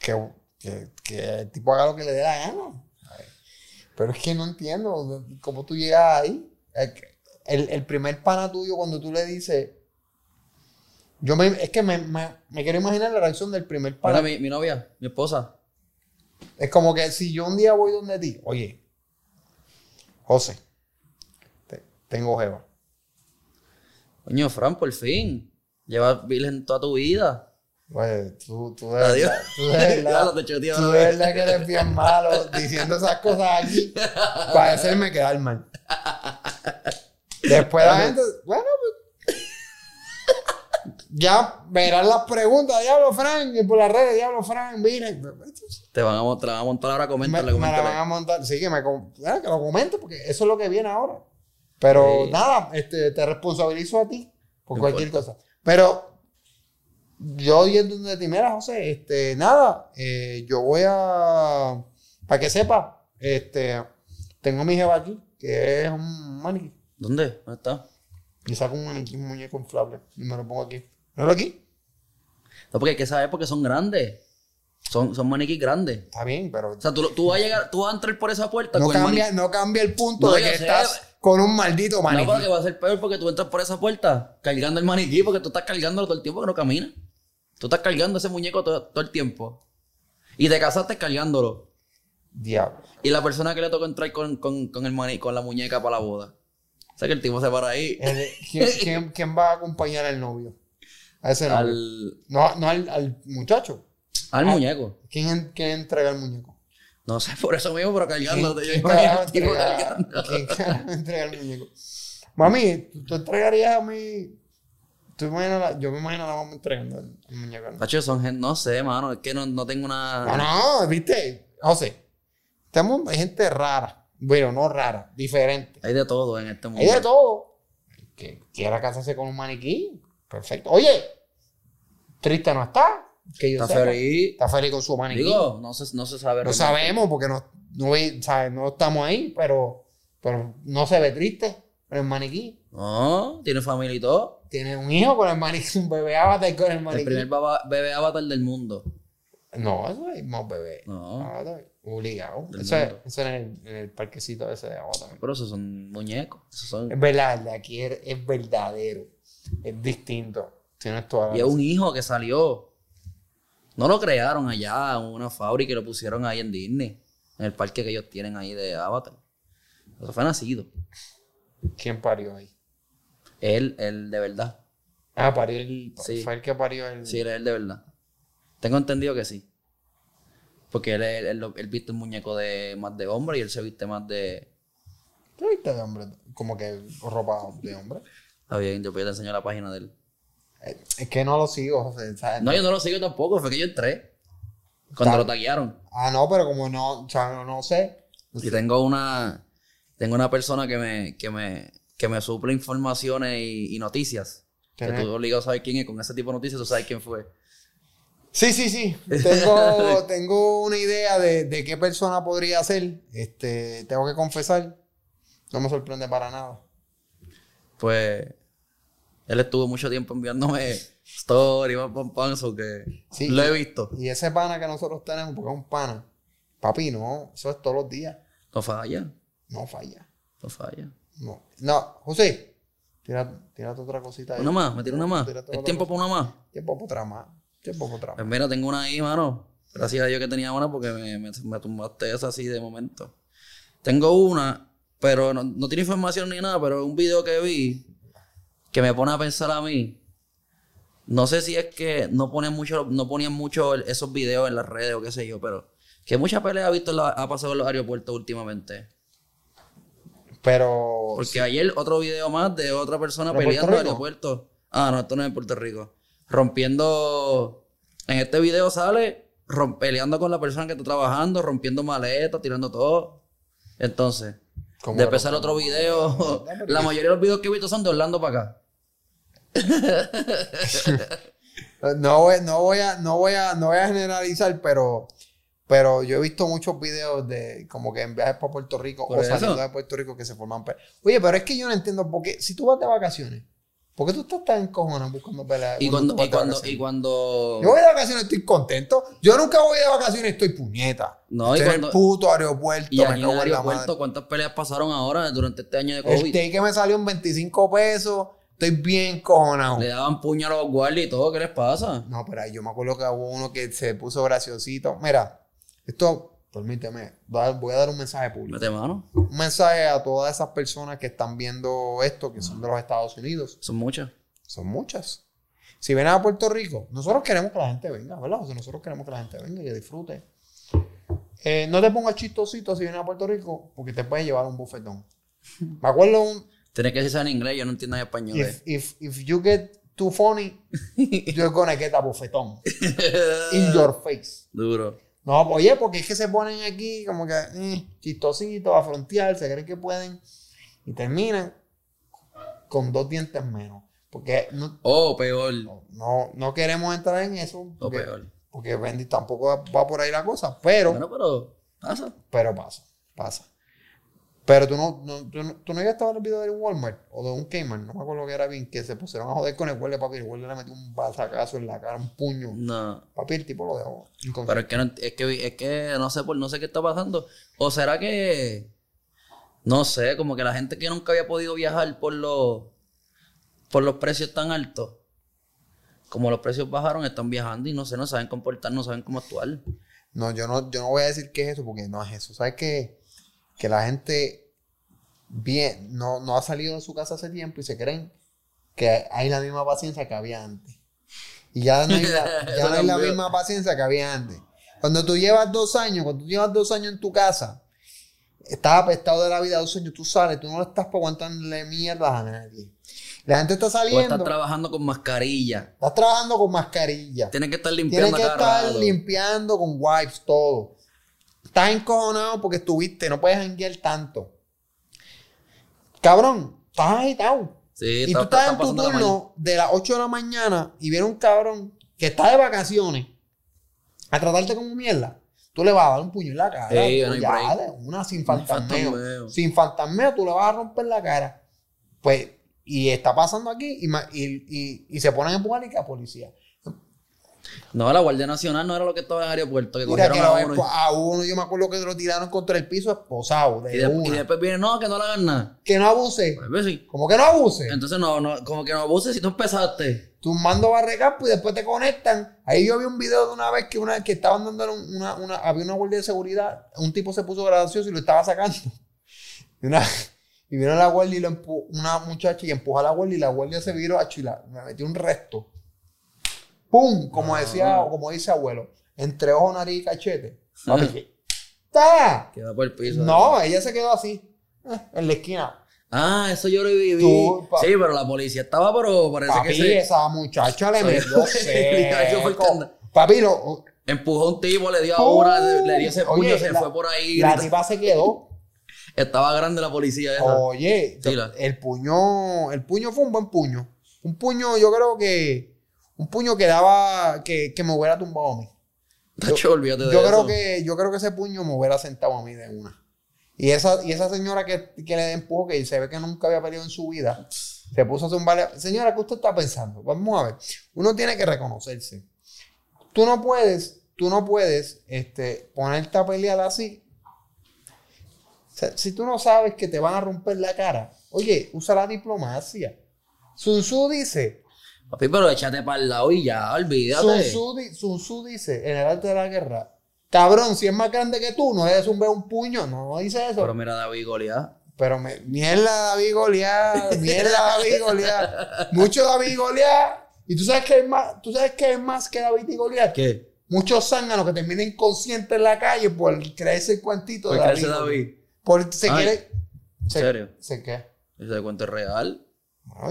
que, que, que el tipo haga lo que le dé la gana. Pero es que no entiendo cómo tú llegas ahí. El, el primer pana tuyo, cuando tú le dices. Yo me, es que me, me, me quiero imaginar la reacción del primer pana. Mira, mi, mi novia, mi esposa. Es como que si yo un día voy donde ti, oye, José, tengo jeva. Coño, Fran, por fin. Llevas virgen toda tu vida. Oye, tú, tú de Adiós. verdad, tú de <laughs> que eres bien malo diciendo esas cosas aquí para hacerme quedar mal. Después la gente, bueno, pues, ya verán las preguntas, Diablo Frank, y por las redes, Diablo Frank, mire, Te van a, mont- te la van a montar ahora, me, coméntale, me la coméntale. van a montar, sí, que me que lo comente, porque eso es lo que viene ahora. Pero Sí. nada, este, te responsabilizo a ti por No cualquier cosa. Pero yo yendo de ti, mira, José, este, nada, eh, yo voy a, para que sepa, este, tengo a mi jeva aquí, que es un maniquí. ¿Dónde? ¿Dónde está? Y saco un maniquí, un muñeco inflable, y me lo pongo aquí. ¿No aquí? No, porque hay que saber porque son grandes. Son, son maniquís grandes. Está bien, pero O sea, tú, tú vas a llegar, tú vas a entrar por esa puerta no con el cambia, maniquí. no cambia el punto No, de que sé. estás con un maldito No, maniquí. porque va a ser peor porque tú entras por esa puerta cargando el maniquí porque tú estás cargándolo todo el tiempo que no camina. Tú estás cargando ese muñeco todo, todo el tiempo. Y te casaste cargándolo. Diablo. Y la persona que le tocó entrar con, con, con el mani- con la muñeca para la boda. O sea que el tipo se para ahí. El- ¿quién, <laughs> quién, quién va a acompañar al novio? A ese novio. Al, No, no al, al muchacho. al muñeco. ¿Quién, quién entrega el muñeco? No sé, por eso mismo, pero cargándote. Yo ¿Quién imagino <laughs> carajo al tipo entrega- cargando. quién carajo entrega el muñeco? Mami, ¿tú, entregarías a mí? ¿Tú imaginas la- yo me imagino a la mamá entregando el, el muñeco. ¿no? Tacho, son gente, no sé, mano, es que no, no tengo una... No, no, viste, José. Estamos, hay gente rara. Bueno, no rara, diferente. Hay de todo en este mundo. Hay de todo. Que quiera casarse con un maniquí. Perfecto. Oye, triste no está. Que yo Está sepa. feliz. Está feliz con su maniquí. Digo, no se, no se sabe. no realmente. sabemos porque no, no, ¿sabes? no estamos ahí, pero, pero no se ve triste con el maniquí. No, tiene familia y todo. Tiene un hijo con el maniquí, un bebé avatar con el maniquí. El primer baba- bebé avatar del mundo. No, eso es más bebé. No. Avatar, obligado. Eso es, mundo. eso es en el, en el parquecito ese de Avatar. Pero esos son muñecos. Esos son... Es verdad, el de aquí es, es verdadero. Es distinto. Tienes toda la Y es razón. un hijo que salió. No lo crearon allá en una fábrica y lo pusieron ahí en Disney. En el parque que ellos tienen ahí de Avatar. Eso fue nacido. ¿Quién parió ahí? Él, él de verdad. Ah, parió el. Sí. Fue el que parió el. Sí, es él de verdad. Tengo entendido que sí. Porque él, él, él, él viste un muñeco de más de hombre y él se viste más de. ¿Qué viste de hombre? Como que ropa de hombre. Está bien, yo te enseño la página de él. Eh, Es que no lo sigo, José. ¿sabes? No, yo no lo sigo tampoco, fue que yo entré. Cuando lo taguearon. Ah, no, pero como no, o sea, no, no sé. Y tengo una. Tengo una persona que me, que me, que me suple informaciones y, y noticias. Que tú obligado a saber quién es. Con ese tipo de noticias, tú sabes quién fue. Sí, sí, sí. Tengo, <laughs> tengo una idea de, de qué persona podría ser. Este, tengo que confesar. No me sorprende para nada. Pues. Él estuvo mucho tiempo enviándome story, pam, pam, eso que Sí. lo he visto. Y ese pana que nosotros tenemos, porque es un pana. Papi, no, eso es todos los días. No falla, No falla. no falla. No. No, José, tírate, tírate otra cosita ahí. Una más, me tiro una más. ¿Es tiempo para una más? Tiempo para otra más. Tiempo para otra Pues más. mira, tengo una ahí, mano. Gracias a Dios que tenía una porque me, me, me tumbaste esa así de momento. Tengo una, pero no, no tiene información ni nada, pero un video que vi que me pone a pensar a mí. No sé si es que no ponían mucho, no ponían mucho esos videos en las redes o qué sé yo, pero que mucha pelea ha visto la- ha pasado en los aeropuertos últimamente. Pero. Porque ayer otro video más de otra persona ¿De peleando en el aeropuerto. Ah, no, esto no es en Puerto Rico. Rompiendo. En este video sale rom- peleando con la persona que está trabajando, rompiendo maletas, tirando todo. Entonces, ¿Cómo después lo- sale otro video. <laughs> la mayoría de los videos que he visto son de Orlando para acá. <laughs> No voy, no voy a, no voy a, no voy a generalizar, pero, pero yo he visto muchos videos de como que en viajes para Puerto Rico Por o eso. saliendo de Puerto Rico que se forman Oye, pero es que yo no entiendo por qué, si tú vas de vacaciones, ¿por qué tú estás tan encojonado buscando peleas? Y cuando, y cuando, y cuando. Yo voy de vacaciones, estoy contento. Yo nunca voy de vacaciones, estoy puñeta. No, y estoy en cuando- el puto aeropuerto, Y me aquí en el aeropuerto. ¿cuántas peleas pasaron ahora durante este año de El COVID? steak que me salió en 25 pesos, estoy bien cojonado. Le daban puño a los guardias y todo, ¿qué les pasa? No, pero ahí yo me acuerdo que hubo uno que se puso graciosito. Mira, esto, permíteme, voy a- dar un mensaje público. Mete mano. Un mensaje a todas esas personas que están viendo esto, que son de los Estados Unidos. Son muchas. Son muchas. Si vienen a Puerto Rico, nosotros queremos que la gente venga, ¿verdad? O sea, nosotros queremos que la gente venga y que disfrute. Eh, no te pongas chistosito si vienes a Puerto Rico, porque te puedes llevar un bufetón. <laughs> Me acuerdo un, Tienes que decirse en inglés, yo no entiendo en español. if, if, if you get too funny, <laughs> you're gonna get a bufetón. In your face. Duro. No, oye, porque es que se ponen aquí como que eh, chistositos a frontear, se creen que pueden y terminan con dos dientes menos. Porque no, Oh, peor. no, no queremos entrar en eso. O Porque, peor. porque Bendy tampoco va por ahí la cosa, pero, Bueno, pero pasa. pero pasa, pasa. Pero tú no, no, tú no, tú no llegaste a ver el video de Walmart o de un Kmart, no me acuerdo que era bien, que se pusieron a joder con el huele papi, el huele le metió un bazacazo en la cara, un puño. No. Papi, el tipo lo dejó. inconsciente. Pero es que no, es que, es que no sé por no sé qué está pasando. O será que no sé, como que la gente que nunca había podido viajar por los por los precios tan altos. Como los precios bajaron, están viajando y no sé, no saben comportar, no saben cómo actuar. No, yo no, yo no voy a decir que es eso, porque no es eso. ¿Sabes qué? Que la gente bien, no, no ha salido de su casa hace tiempo y se creen que hay la misma paciencia que había antes. Y ya no hay la, <laughs> ya Eso no hay la cambió. misma paciencia que había antes. Cuando tú llevas dos años, cuando tú llevas dos años en tu casa, estás apestado de la vida dos años, tú sales, tú no estás para aguantarle mierdas a nadie. La gente está O saliendo, estás trabajando con mascarilla. estás trabajando con mascarilla. Tienes que estar Tienes limpiando que cada estar rato. limpiando con wipes todo. Estás encojonado porque estuviste, no puedes janguear tanto. Cabrón, estás agitado. Sí, y tú estás está en tu pasando la turno de las 8 de la mañana y viene un cabrón que está de vacaciones a tratarte como mierda. Tú le vas a dar un puño en la cara. Sí, tú no ya, una sin fantasmeo. fantasmeo. Sin fantasmeo, tú le vas a romper la cara. Pues, y está pasando aquí y, ma- y, y- y se ponen a empujar y que a policía. No, la Guardia Nacional no era lo que estaba en el aeropuerto, que Mira cogieron que a uno. a uno, yo me acuerdo que lo tiraron contra el piso esposado. De Y, de- y después viene, no, que no le hagan nada. Que no abuse. Pues, sí. Como que no abuse. Entonces, no, no, como que no abuses si tú empezaste. tumbando barrecampo y después te conectan. Ahí yo vi un video de una vez que una vez que estaban dando una, una, había una guardia de seguridad, un tipo se puso gracioso y lo estaba sacando. <laughs> Y, una, y vino la guardia y lo empu- una muchacha y empujó a la guardia y la guardia se viró a chila, me metió un resto. ¡Pum! Como decía, o como dice abuelo, entre ojo, nariz y cachete. Papi, ¡Ta! Queda por el piso. No, ella se quedó así, eh, en la esquina. Ah, eso yo lo viví. Tú, sí, pero la policía estaba, pero parece Papi, que se esa muchacha le Sí. metió <laughs> Papi, lo, empujó a un tipo, le dio a una, le dio ese puño, Oye, se la- fue por ahí. La tipa se quedó. <laughs> Estaba grande la policía esa. Oye, Sí, la- el puño, el puño fue un buen puño. Un puño, yo creo que, un puño que daba, que, que me hubiera tumbado a mí. Tacho, olvídate de Yo eso. creo que, yo creo que ese puño me hubiera sentado a mí de una. Y esa, y esa señora que, que le empujó, que se ve que nunca había peleado en su vida, se puso a zumbarle. Señora, ¿qué usted está pensando? Vamos a ver. Uno tiene que reconocerse. Tú no puedes, tú no puedes este, ponerte a pelear así. O sea, si tú no sabes que te van a romper la cara, oye, usa la diplomacia. Sun Tzu dice, Papi, pero échate para el lado y ya, Sun olvídate. Tzu, Sun Tzu dice en el arte de la guerra, cabrón, si es más grande que tú, no debes un un puño, no dice eso. Pero mira, David Goliat. Pero me, mierda David Goliat, mierda David Goliat, mucho David Goliat. Y tú sabes que es más, tú sabes que es más que David y Goliat. ¿Qué? Muchos zánganos que terminan inconscientes en la calle por creerse el cuentito ¿Por de David. David? Por se Ay, quiere. ¿en se- serio? ¿Se qué? Ese cuento es real.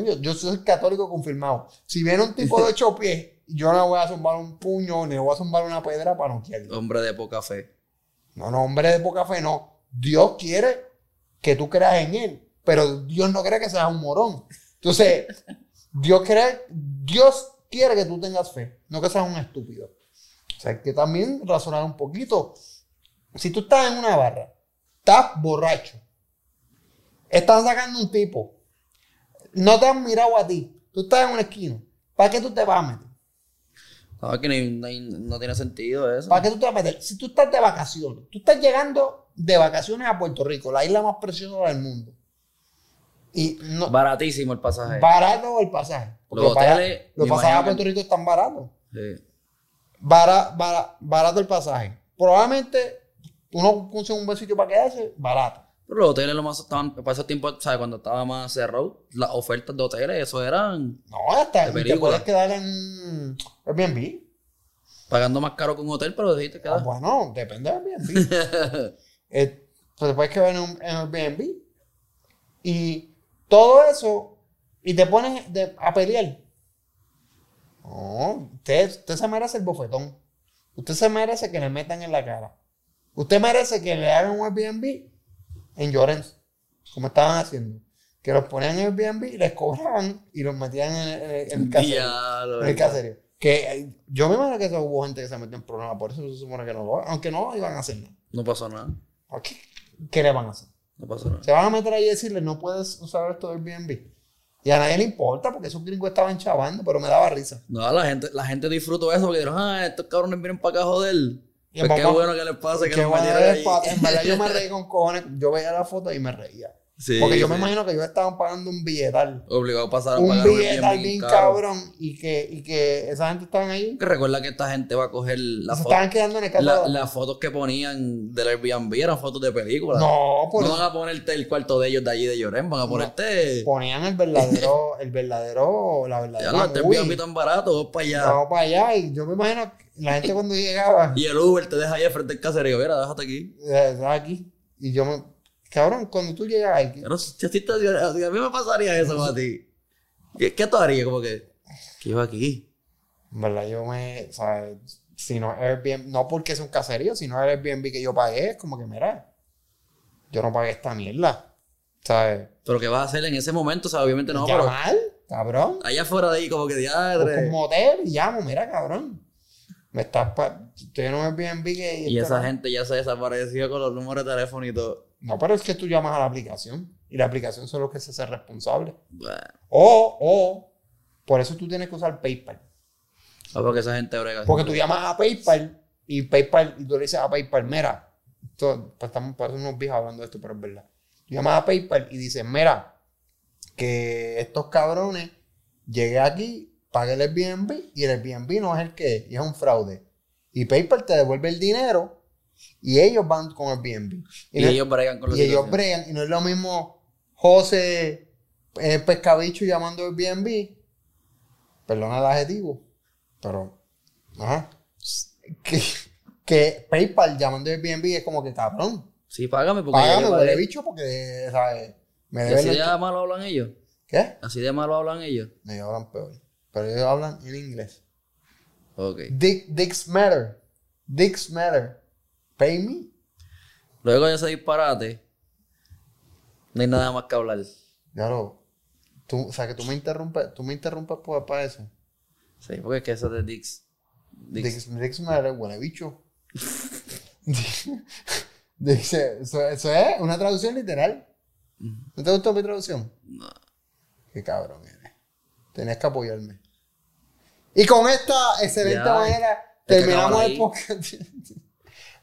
Yo, yo soy católico confirmado. Si viene un tipo de <laughs> ocho pies, yo no voy a zumbar un puño ni voy a zumbar una piedra para no quiero. Hombre de poca fe. No, no, hombre de poca fe, no. Dios quiere que tú creas en Él, pero Dios no quiere que seas un morón. Entonces, <laughs> Dios quiere, Dios quiere que tú tengas fe, no que seas un estúpido. O sea, hay que también razonar un poquito. Si tú estás en una barra, estás borracho, están sacando un tipo, no te han mirado a ti, tú estás en una esquina, ¿para qué tú te vas a meter? No, que no tiene sentido eso. ¿Para qué tú te vas a meter? Si tú estás de vacaciones, tú estás llegando de vacaciones a Puerto Rico, la isla más preciosa del mundo. Y no, Baratísimo el pasaje. barato el pasaje. Porque Los para- hoteles, los pasajes a Puerto Rico están baratos. Sí. Bara- bara- barato el pasaje. Probablemente uno consigue un buen sitio para quedarse, barato. Pero los hoteles lo más estaban, para ese tiempo, ¿sabes? Cuando estaba más cerrado, las ofertas de hoteles, eso eran No, hasta De te puedes quedar en Airbnb. pagando más caro que un hotel, pero dijiste que Ah, bueno, depende de Airbnb. <laughs> Eh, pues te puedes quedar en un en Airbnb. Y todo eso, y te pones de- a pelear. No, usted, usted se merece el bofetón. Usted se merece que le metan en la cara. Usted merece que le hagan un Airbnb en Llorens, como estaban haciendo. Que los ponían en Airbnb y les cobraban y los metían en, el- en el caserío. En el caserío. Que eh, yo me imagino que eso hubo gente que se metió en problemas, por eso se supone que no lo aunque no lo iban a hacer nada. No pasó nada. ¿Por ¿Qué, ¿Qué le van a hacer? No pasó nada. Se van a meter ahí y decirle, no puedes usar esto del Airbnb. Y a nadie le importa porque esos gringos estaban chavando, pero me daba risa. No, la gente, la gente disfrutó eso porque dijeron, ah, estos cabrones vienen para acá a joder. Y Pues qué bueno que les pase, que Qué nos bueno En verdad yo me <laughs> reí con cojones. Yo veía la foto y me reía. Sí, Porque yo me imagino que ellos estaban pagando un billetal. Obligado a pasar a Un pagar billetal bien cabrón. Y que, y que esa gente estaban ahí. Que recuerda que esta gente va a coger la se foto- estaban quedando en el la- las fotos que ponían del Airbnb eran fotos de película. No, por No van a ponerte el cuarto de ellos de allí de Llorén, van a ponerte. ponían el verdadero, <laughs> el verdadero, la Ya verdadera no, este. Airbnb tan barato, vos para allá. Vamos para allá. Y yo me imagino que la gente cuando llegaba, <laughs> Y el Uber te deja ahí frente al caserío. Mira, déjate aquí. eh, estaba aquí. Y yo me. Cabrón, cuando tú llegas aquí. Pero si, a mí me pasaría eso a ti. ¿Qué, qué tú harías? Como que. ¿Qué yo aquí? En verdad, yo me. ¿sabes? Si no es Airbnb, no porque es un caserío, sino el Airbnb que yo pagué, es como que, mira, yo no pagué esta mierda. ¿Sabes? Pero ¿qué vas a hacer en ese momento? O sea, obviamente no, Llamar, cabrón. allá afuera de ahí, como que Busco un diadre. motel y llamo, mira, cabrón. Me estás. Pa... Estoy en un Airbnb que. Y esto esa no- gente ya se desapareció con los números de teléfono y todo. No, pero es que tú llamas a la aplicación. Y la aplicación son los que se hacen responsables. Bueno, O, o, por eso tú tienes que usar PayPal. no, porque esa gente brega. Porque tú llamas a PayPal y PayPal, y tú le dices a PayPal, mira, esto, pues estamos parecen unos viejos hablando de esto, pero es verdad. Tú llamas a PayPal y dices, mira, que estos cabrones llegué aquí, pagué el Airbnb y el Airbnb no es el que es, y es un fraude. Y PayPal te devuelve el dinero y ellos van con Airbnb. Y, no- ellos bregan con los y ellos bregan, y no es lo mismo José eh, Pescabicho llamando Airbnb. Perdona el adjetivo, pero. Ajá. Que, que PayPal llamando Airbnb es como que cabrón. Sí, págame porque Págame, huele pagué. bicho, porque, ¿sabes? Me ¿Y deben. así el- de malo hablan ellos? ¿Qué? ¿Así de malo hablan ellos? No, ellos hablan peor. Pero ellos hablan en inglés. Ok. Dick, dicks matter. Dicks matter. Pay me. Luego de ese disparate, no hay nada más que hablar. Ya lo. Tú, o sea, que tú me interrumpes, tú me interrumpes por- para eso. Sí, porque es que eso de Dix. Dix. Dix, Dix Matter, huele bicho. <laughs> Dice, eso, eso es una traducción literal. ¿No te gustó mi traducción? No. Qué cabrón eres. Tenías que apoyarme. Y con esta excelente manera terminamos el podcast. <laughs>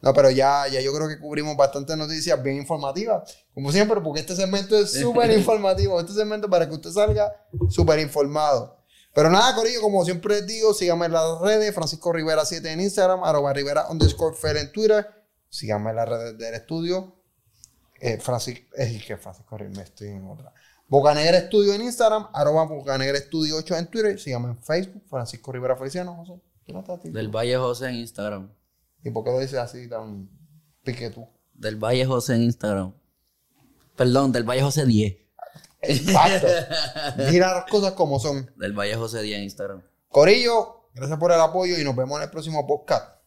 No, pero ya, ya yo creo que cubrimos bastantes noticias bien informativas. Como siempre, porque este segmento es súper <laughs> informativo. Este segmento para que usted salga súper informado. Pero nada, Corillo, como siempre les digo, síganme en las redes. Francisco Rivera 7 en Instagram, arroba Rivera underscore Fer en Twitter. Síganme en las redes del estudio. Eh, Francisco, es que Francisco Rivera, estoy en otra. Bocanegra Estudio en Instagram, arroba Bocanegra Estudio 8 en Twitter. Síganme en Facebook, Francisco Rivera Feliciano, José. Del Valle José en Instagram. ¿Y por qué lo dices así tan pique tú? Del Valle José en Instagram. Perdón, del Valle José 10. Exacto. <laughs> Mira las cosas como son. Del Valle José 10 en Instagram. Corillo, gracias por el apoyo y nos vemos en el próximo podcast.